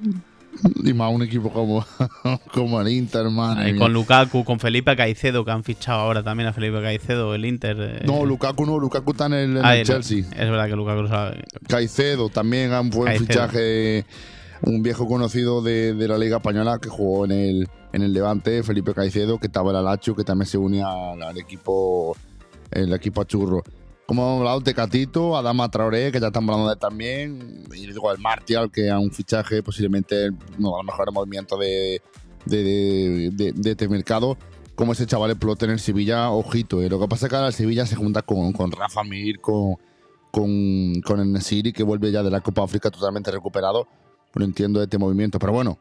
Y más un equipo como, como el Inter, man. Con Lukaku, con Felipe Caicedo, que han fichado ahora también a Felipe Caicedo, el Inter. eh, No, Lukaku no, Lukaku está en el, en ah, el el- Chelsea. Es verdad que Lukaku lo sabe. Caicedo también un buen Caicedo. fichaje, un viejo conocido de, de la Liga Española que jugó en el, en el Levante, Felipe Caicedo, que estaba en el Alacho, que también se unía al, al equipo el equipo achurro. Como hemos hablado, Tecatito, Adama Traoré, que ya están hablando de también, y digo el Martial, que es un fichaje posiblemente uno de los mejores movimientos de, de, de- de- este mercado. Como ese chaval explote en el Sevilla, ojito. eh. Lo que pasa es que ahora el Sevilla se junta con, con Rafa Mir, con, con, con el Nesiri, que vuelve ya de la Copa África totalmente recuperado. No entiendo este movimiento. Pero bueno,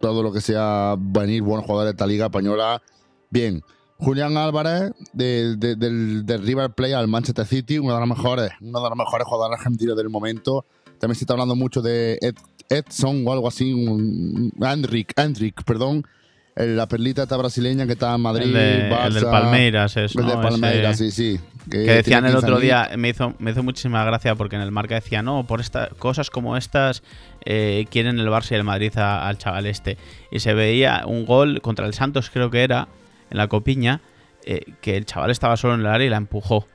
todo lo que sea venir buenos jugadores de esta liga española, bien. Julián Álvarez, de- de- del, del River Plate al Manchester City, uno de los mejores, uno de los mejores jugadores argentinos del momento. También se está hablando mucho de Ed- Edson o algo así, un, Endrick, perdón. El- La perlita esta brasileña que está en Madrid, El, de- el del Palmeiras, es, el de ¿no? Palmeiras, Ese- sí, sí. Que tiene decían el 15 otro día, me hizo, me hizo muchísima gracia porque en el marca decía, no, por estas cosas como estas eh, quieren el Barça y el Madrid a- al chaval este. Y se veía un gol contra el Santos, creo que era, en la copiña, eh, que el chaval estaba solo en el área y la empujó.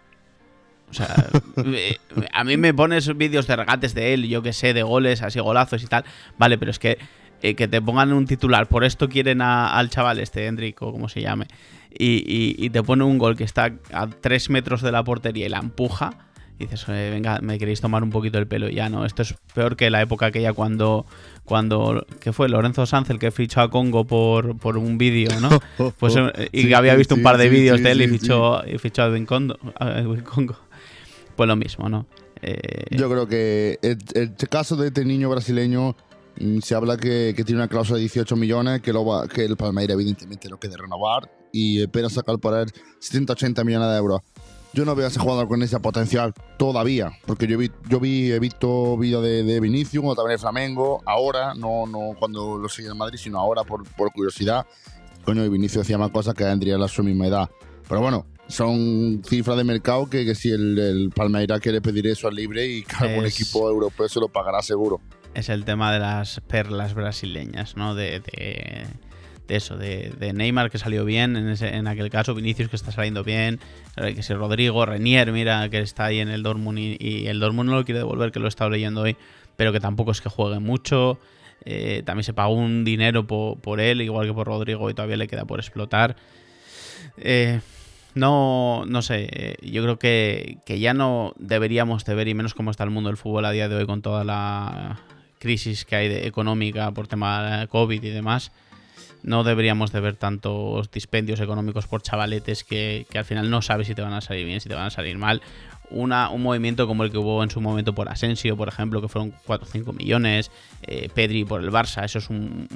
O sea, eh, a mí me pones vídeos de regates de él, yo que sé, de goles, así golazos y tal. Vale, pero es que eh, que te pongan un titular, por esto quieren a- al chaval este, Hendrik, o como se llame, y, y- y te pone un gol que está a 3 metros de la portería y la empuja. Y dices, eh, venga, me queréis tomar un poquito el pelo. Ya no, esto es peor que la época aquella cuando, cuando que fue Lorenzo Sanz el que fichó a Congo por, por un vídeo, ¿no? Pues, eh, y Sí, había sí, visto un par de sí, vídeos de él y fichó, y fichó a Edwin Congo. Pues lo mismo, ¿no? Eh, Yo creo que el, el caso de este niño brasileño mm, se habla que, que tiene una cláusula de 18 millones, que, lo va, que el Palmeiras evidentemente lo quiere renovar y espera sacar por él 70-80 millones de euros. Yo no veo a ese jugador con ese potencial todavía, porque yo vi, yo vi he visto vídeos de, de Vinicius, o también el Flamengo, ahora, no, no cuando lo seguí en Madrid, sino ahora por, por curiosidad. Coño, y Vinicius hacía más cosas que tendría la su misma edad. Pero bueno, son cifras de mercado que, que si el, el Palmeiras quiere pedir eso al libre y que algún Es- equipo europeo se lo pagará seguro. es el tema de las perlas brasileñas, ¿no? De, de- de eso, de, Neymar que salió bien en, ese- en aquel caso, Vinicius que está saliendo bien, eh, que si Rodrigo, Renier, mira, que está ahí en el Dortmund y, el Dortmund no lo quiere devolver, que lo he estado leyendo hoy, pero que tampoco es que juegue mucho. Eh, también se pagó un dinero po- por, él, igual que por Rodrigo, y todavía le queda por explotar. Eh, no, no sé, yo creo que, que ya no deberíamos de ver, y menos como está el mundo del fútbol a día de hoy con toda la crisis que hay económica por tema de COVID y demás, no deberíamos de ver tantos dispendios económicos por chavaletes que, que al final no sabes si te van a salir bien, si te van a salir mal. Una, un movimiento como el que hubo en su momento por Asensio, por ejemplo, que fueron 4 o 5 millones, eh, Pedri por el Barça, eso es un,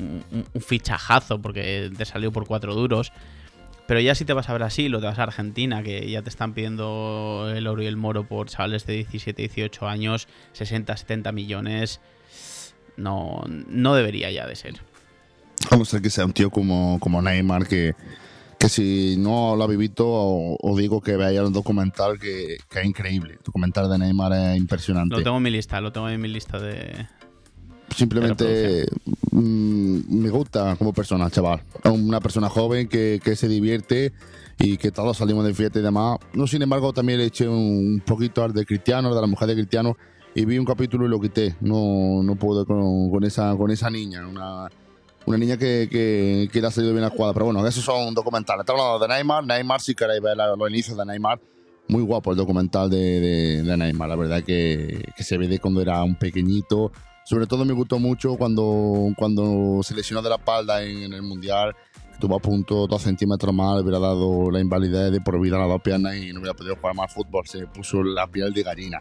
fichajazo porque te salió por 4 duros. Pero ya si te vas a Brasil o te vas a Argentina, que ya te están pidiendo el oro y el moro por chavales de 17, 18 años, 60, 70 millones, no, no debería ya de ser. A no ser que sea un tío como, como Neymar, que, que si no lo habéis visto, os digo que veáis el documental, que, que es increíble. El documental de Neymar es impresionante. Lo tengo en mi lista, lo tengo en mi lista de... Simplemente mm, me gusta como persona, chaval. Una persona joven que, que se divierte y que todos salimos de fiesta y demás. No, sin embargo, también le eché un poquito al de Cristiano, de la mujer de Cristiano, y vi un capítulo y lo quité. No, no pude con, con esa, con esa niña, una, una niña que, que, que le ha salido bien la jugada. Pero bueno, esos son documentales. Estamos hablando de Neymar. Neymar, si queréis ver los inicios de Neymar, muy guapo el documental de, de, de Neymar. La verdad que, que se ve de cuando era un pequeñito. Sobre todo me gustó mucho cuando, cuando se lesionó de la espalda en, en el Mundial. Estuvo a punto, dos centímetros más, le hubiera dado la invalidez de por vida a las dos piernas y no hubiera podido jugar más fútbol. Se puso la piel de gallina.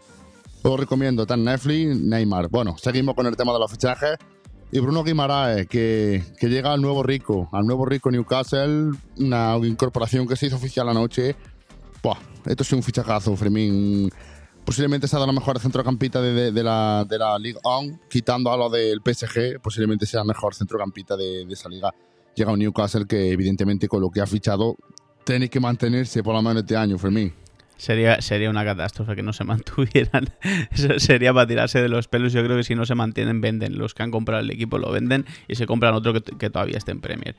Os recomiendo, está en Netflix, Neymar. Bueno, seguimos con el tema de los fichajes. Y Bruno Guimaraes, que, que llega al nuevo rico, al nuevo rico Newcastle, una incorporación que se hizo oficial anoche. Buah, esto es un fichajazo, Fermín. Posiblemente sea de los mejores centrocampistas de, la, de la Ligue 1, quitando a lo del PSG, posiblemente sea el mejor centrocampista de, de esa liga. Llega un Newcastle que, evidentemente, con lo que ha fichado, tiene que mantenerse por lo menos este año, Fermín. Sería, sería una catástrofe que no se mantuvieran. Sería para tirarse de los pelos. Yo creo que si no se mantienen, venden. Los que han comprado el equipo lo venden y se compran otro que, que todavía esté en Premier.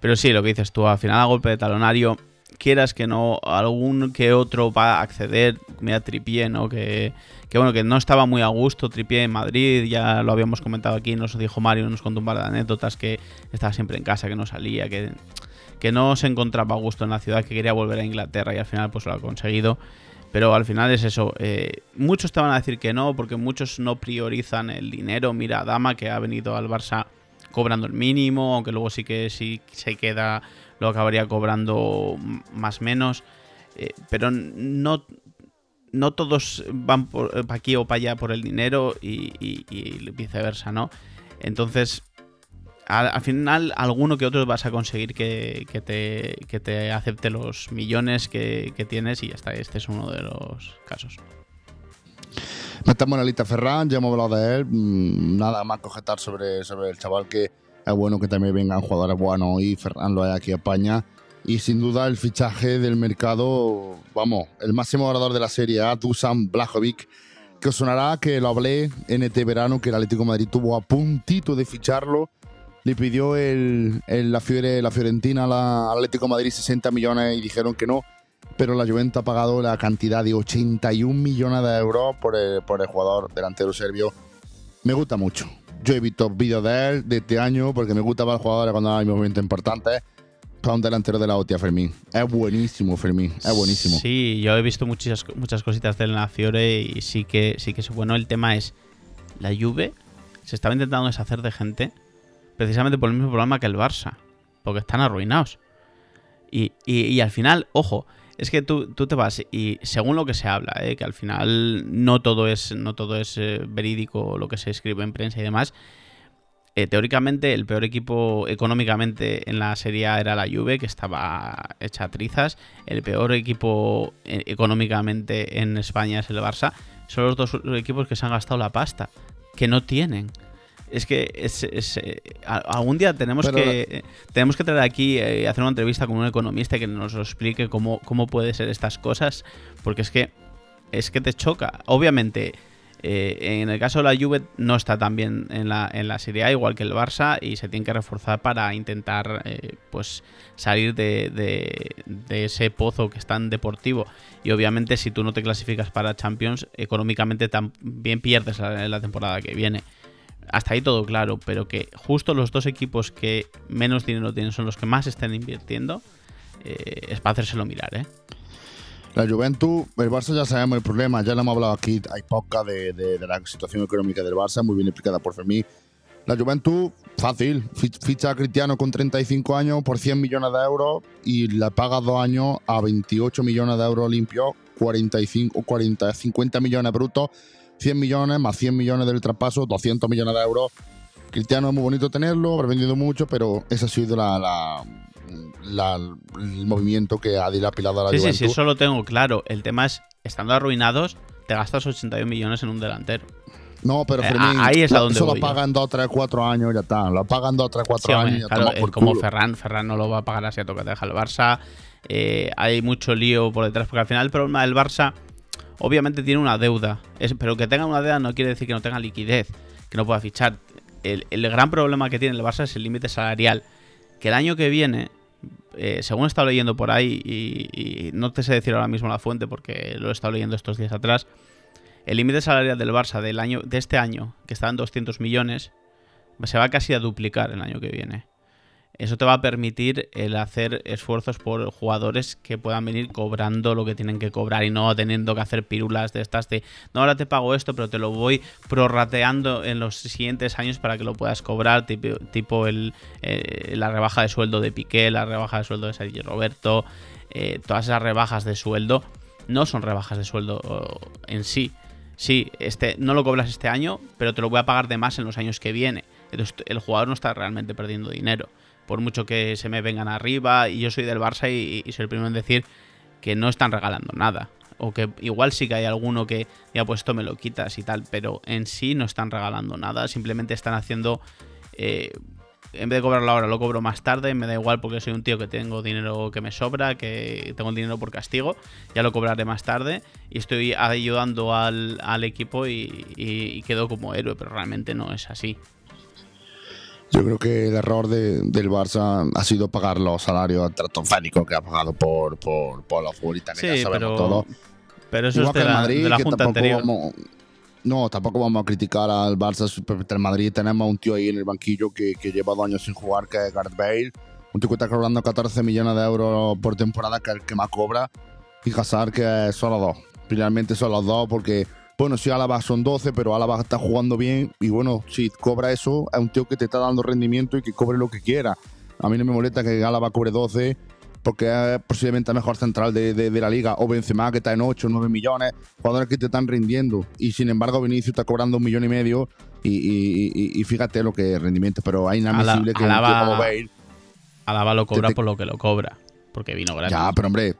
Pero sí, lo que dices tú, al final a golpe de talonario, quieras que no, algún que otro va a acceder, mira Tripié, ¿no? Que, que bueno, que no estaba muy a gusto Tripié en Madrid, ya lo habíamos comentado aquí, nos dijo Mario, nos contó un par de anécdotas que estaba siempre en casa, que no salía, que, que no se encontraba a gusto en la ciudad, que quería volver a Inglaterra y al final pues lo ha conseguido. Pero al final es eso. Eh, muchos te van a decir que no, porque muchos no priorizan el dinero. Mira, Dama, que ha venido al Barça cobrando el mínimo, aunque luego sí que si se queda lo acabaría cobrando más menos. Eh, pero no, no todos van por, para aquí o para allá por el dinero y, viceversa, ¿no? Entonces, al, final, alguno que otro vas a conseguir que, te, que te, acepte los millones que, tienes y ya está. Este es uno de los casos. Metemos en la lista Ferran, ya hemos hablado de él. Mm, nada más cogetar sobre, sobre el chaval que es bueno que también vengan jugadores buenos y Ferran lo hay aquí a España. Y sin duda el fichaje del mercado, vamos, el máximo orador de la Serie A, Dusan Blajovic, que os sonará que lo hablé en este verano, que el Atlético de Madrid tuvo a puntito de ficharlo. Le pidió el, la, Fiore, la Fiorentina al Atlético Madrid 60 millones y dijeron que no. Pero la Juventus ha pagado la cantidad de 81 millones de euros por el, jugador delantero serbio. Me gusta mucho. Yo he visto vídeos de él de este año porque me gusta ver jugadores cuando hay movimientos importantes. Para un delantero de la OTIA, Fermín. Es buenísimo, Fermín. Es buenísimo. Sí, yo he visto muchas, muchas cositas de él en la Fiore y sí que, sí que es bueno. El tema es, la Juve se estaba intentando deshacer de gente precisamente por el mismo problema que el Barça. Porque están arruinados. Y, y al final, ojo, es que tú, te vas y según lo que se habla, ¿eh? que al final no todo es, no todo es eh, verídico lo que se escribe en prensa y demás, eh, teóricamente el peor equipo económicamente en la Serie era la Juve, que estaba hecha trizas. El peor equipo económicamente en España es el Barça. Son los dos equipos que se han gastado la pasta, que no tienen es que es, eh, algún día tenemos que tenemos que traer aquí y eh, hacer una entrevista con un economista que nos explique cómo, cómo puede ser estas cosas, porque es que es que te choca. Obviamente, eh, en el caso de la Juve no está tan bien en la, en la Serie A, igual que el Barça, y se tiene que reforzar para intentar pues salir de, de, ese pozo que es tan deportivo. Y obviamente, si tú no te clasificas para Champions, económicamente también pierdes la temporada que viene hasta ahí todo claro, pero que justo los dos equipos que menos dinero tienen son los que más están invirtiendo, eh, es para hacérselo mirar, ¿eh? La Juventus, el Barça ya sabemos el problema, ya lo hemos hablado aquí, hay poca de, la situación económica del Barça, muy bien explicada por Fermín. La Juventus, fácil, ficha a Cristiano con 35 años por 100 millones de euros y le paga dos años a 28 millones de euros limpios, 45, 40, 50 millones brutos 100 millones más 100 millones del traspaso, 200 millones de euros. Cristiano es muy bonito tenerlo, ha vendido mucho, pero ese ha sido la, el movimiento que ha dilapilado a la sí, Juventus. Sí, sí, eso lo tengo claro. El tema es, estando arruinados, te gastas 81 millones en un delantero. No, pero eh, Fermín, ahí es a donde eso lo pagan 2, 3, 4 años ya está. Lo pagan 2, 3, 4 años ya claro, Como Ferran, Ferran no lo va a pagar así a toque, deja el Barça. Eh, hay mucho lío por detrás, porque al final el problema del Barça obviamente tiene una deuda. pero que tenga una deuda no quiere decir que no tenga liquidez, que no pueda fichar. El, gran problema que tiene el Barça es el límite salarial. Que el año que viene, eh, según he estado leyendo por ahí, y, no te sé decir ahora mismo la fuente porque lo he estado leyendo estos días atrás, el límite salarial del Barça del año, de este año, que está en 200 millones, se va casi a duplicar el año que viene. Eso te va a permitir el hacer esfuerzos por jugadores que puedan venir cobrando lo que tienen que cobrar y no teniendo que hacer pirulas de estas de no ahora te pago esto pero te lo voy prorrateando en los siguientes años para que lo puedas cobrar tipo, el, eh, la rebaja de sueldo de Piqué, la rebaja de sueldo de Sergio Roberto, eh, todas esas rebajas de sueldo no son rebajas de sueldo en sí. Sí, este, no lo cobras este año, pero te lo voy a pagar de más en los años que viene. Entonces el jugador no está realmente perdiendo dinero por mucho que se me vengan arriba, y yo soy del Barça y, soy el primero en decir que no están regalando nada. O que igual sí que hay alguno que ya pues esto me lo quitas y tal, pero en sí no están regalando nada, simplemente están haciendo eh, en vez de cobrarlo ahora, lo cobro más tarde. Me da igual porque soy un tío que tengo dinero que me sobra, que tengo dinero por castigo. Ya lo cobraré más tarde. Y estoy ayudando al, equipo y quedo como héroe, pero realmente no es así. Yo creo que el error de- del Barça ha sido pagar los salarios estratosféricos que ha pagado por, por, por los futbolistas, que Sí, ya sabemos pero, todo. pero eso Igual es de la, Madrid, de la junta anterior. vamos- no, tampoco vamos a criticar al Barça. El Madrid tenemos a un tío ahí en el banquillo que, que lleva dos años sin jugar, que es Gareth Bale. Un tío que está cobrando 14 millones de euros por temporada, que es el que más cobra. Y Hazard, que solo dos. Finalmente son los dos, porque, bueno, sí, Álava son 12, pero Álava está jugando bien. Y bueno, si cobra eso, es un tío que te está dando rendimiento y que cobre lo que quiera. A mí no me molesta que Álava cobre 12, porque es posiblemente el mejor central de, de- de la liga, o Benzema que está en 8 o 9 millones, jugadores que te están rindiendo, y sin embargo Vinicius está cobrando un millón y medio, y, y- y- y fíjate lo que es rendimiento, pero es inadmisible que un tío Alaba- como Bale, Alaba lo cobra te- por lo que lo cobra. Porque vino gratis. ya, pero hombre,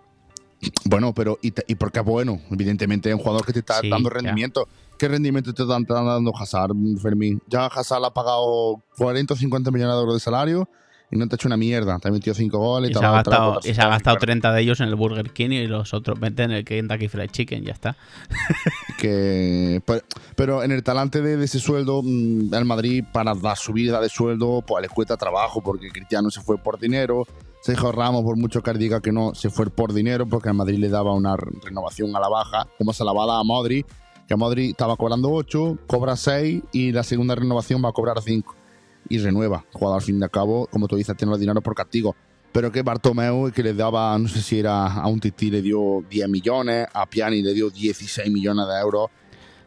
bueno, pero ¿y, te- y por qué es bueno? Evidentemente es un jugador que te está Sí, dando ya. rendimiento. ¿Qué rendimiento te está está dando Hazard, Fermín? Ya Hazard ha pagado 40 o 50 millones de euros de salario y no te ha hecho una mierda. Te ha metido 5 goles Y te se, ha gastado, y se ha gastado Bueno, 30 de ellos en el Burger King y los otros 20 en el Kentucky Fried Chicken, ya está. que pero, pero en el talante de, de ese sueldo mm, el Madrid para la subida de sueldo pues le cuesta trabajo porque Cristiano se fue por dinero Sergio Ramos por mucho que diga que no se fue por dinero porque el Madrid le daba una re- renovación a la baja como se la va a dar a Modri que Modri estaba cobrando 8 cobra 6 y la segunda renovación va a cobrar 5 y renueva jugador al fin de cabo como tú dices tiene los dinero por castigo pero que Bartomeu, que le daba, no sé si era a un Titi le dio 10 millones, a Piani le dio 16 millones de euros.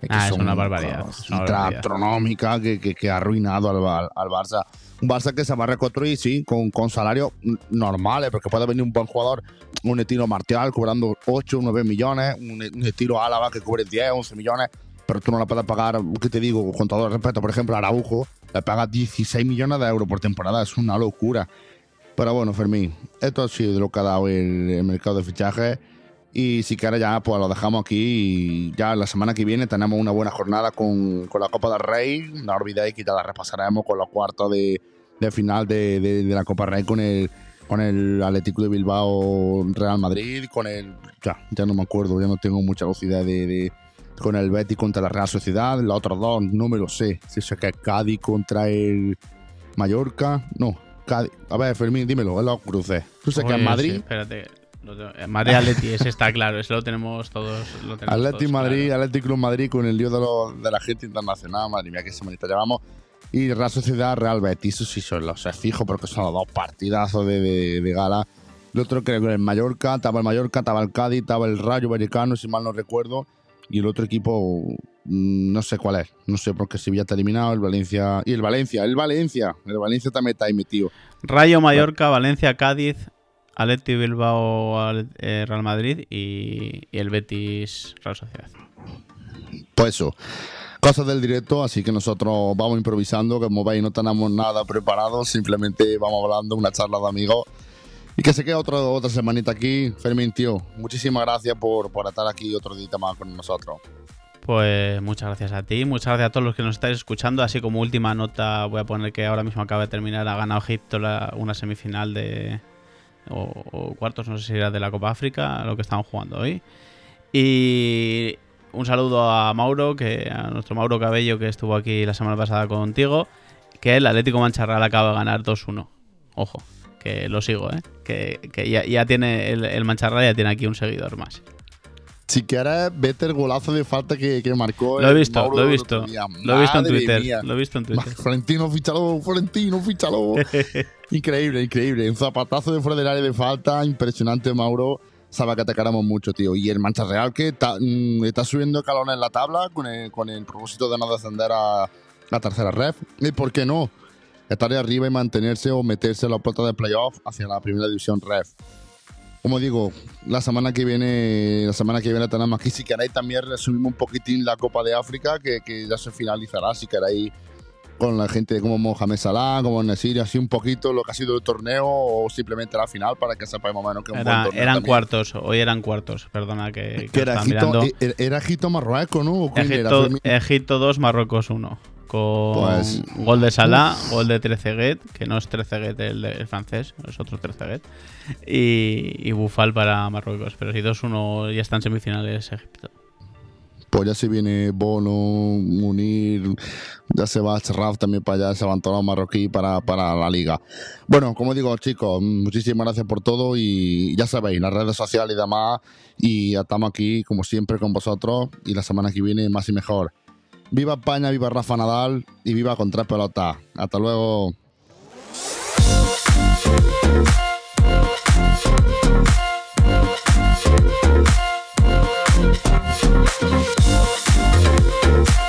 Es Ah, es una barbaridad, cifra astronómica que, que- que ha arruinado al, al- al Barça. Un Barça que se va a reconstruir, sí, con, con salarios normales, porque puede venir un buen jugador, un estilo Martial cobrando 8 o 9 millones, un, estilo Álava que cobre 10, 11 millones, pero tú no le puedes pagar, ¿qué te digo? Con todo el respeto, por ejemplo, Araujo le paga 16 millones de euros por temporada, es una locura. Pero bueno, Fermín, esto ha sido lo que ha dado el, el mercado de fichajes. Y si quieres ya, pues lo dejamos aquí. Y ya la semana que viene tenemos una buena jornada con, con la Copa del Rey. No olvidéis que ya la repasaremos con los cuartos de, de final de, de- de la Copa del Rey con el, con el Atlético de Bilbao Real Madrid. Con el. Ya, ya no me acuerdo, ya no tengo mucha lucidez de. de- con el Betis contra la Real Sociedad. Los otros dos no me lo sé. Si es que Cádiz contra el Mallorca. No, Cádiz. A ver, Fermín, dímelo, es los cruces. Tú sé que en Madrid. sí, espérate. Lo eh, Madrid Atleti, ese está claro, ese lo tenemos todos. Lo tenemos Atleti todos Madrid, claro. Atleti Club Madrid con el lío de, los- de la gente internacional, madre mía, qué semanita llevamos. Y Real Sociedad, Real Betis, eso sí son los fijo porque son los dos partidazos de, de- de gala. El otro creo que el Mallorca, estaba el Mallorca, estaba el Cádiz, estaba el Rayo Vallecano, si mal no recuerdo. Y el otro equipo, mm, no sé cuál es, no sé porque Sevilla está eliminado, el Valencia. Y el Valencia, el Valencia, el Valencia también está ahí metido. Rayo Mallorca, Valencia, Cádiz, Atleti Bilbao, eh, Real Madrid y, y el Betis Real Sociedad. Pues eso, cosas del directo, así que nosotros vamos improvisando, como veis no tenemos nada preparado, simplemente vamos hablando, una charla de amigos. Y que se quede otro, otra semanita aquí. Fermín, tío, muchísimas gracias por, por estar aquí otro día más con nosotros. Pues muchas gracias a ti, muchas gracias a todos los que nos estáis escuchando. Así como última nota, voy a poner que ahora mismo acaba de terminar, ha ganado Egipto la- una semifinal de. O, o cuartos, no sé si era de la Copa África, lo que estamos jugando hoy. Y un saludo a Mauro, que a nuestro Mauro Cabello, que estuvo aquí la semana pasada contigo, que el Atlético Mancharral acaba de ganar 2-1. Ojo, que lo sigo, ¿eh? Que, que ya, ya tiene el, el Mancharral ya tiene aquí un seguidor más. Si quieres, vete el golazo de falta que, que marcó. Lo he visto, Mauro lo he visto. Lo he visto en Twitter. mía. Lo he visto en Twitter. Florentino, fíchalo, Florentino, fíchalo. increíble, increíble. Un zapatazo de fuera del área de falta, impresionante, Mauro. Sabe que atacaremos mucho, tío. Y el Mancha Real que está, mm, está subiendo calón en la tabla con el, con el propósito de no descender a la tercera ref. ¿Y por qué no? Estar arriba y mantenerse o meterse en la puerta de playoff hacia la primera división ref. Como digo, la semana que viene, la semana que viene tenemos aquí, si queréis también resumimos un poquitín la Copa de África, que, que ya se finalizará, si queréis, con la gente como Mohamed Salah, como Nesiri, así un poquito lo que ha sido el torneo o simplemente la final para que sepáis más o menos que un buen Era- torneo eran también. cuartos, hoy eran cuartos, perdona que, que Que era Egipto, mirando. e- era Egipto Marruecos, ¿no? ¿O quién era? Egipto, Fermín? Egipto 2, Marruecos 1. Con Pues- gol de Salah, gol de Trezeguet, que no es Trezeguet el, el francés, es otro Trezeguet. Y, y Bufal para Marruecos. Pero si 2-1 ya están semifinales Egipto. Pues ya se viene Bono, Munir, ya se va Cherraf también para allá, se abandonó Marroquí para, para la liga. Bueno, como digo, chicos, muchísimas gracias por todo y ya sabéis, las redes sociales y demás. Y estamos aquí, como siempre, con vosotros. Y la semana que viene, más y mejor. Viva España, viva Rafa Nadal y viva con tres pelotas. Hasta luego. Thank you.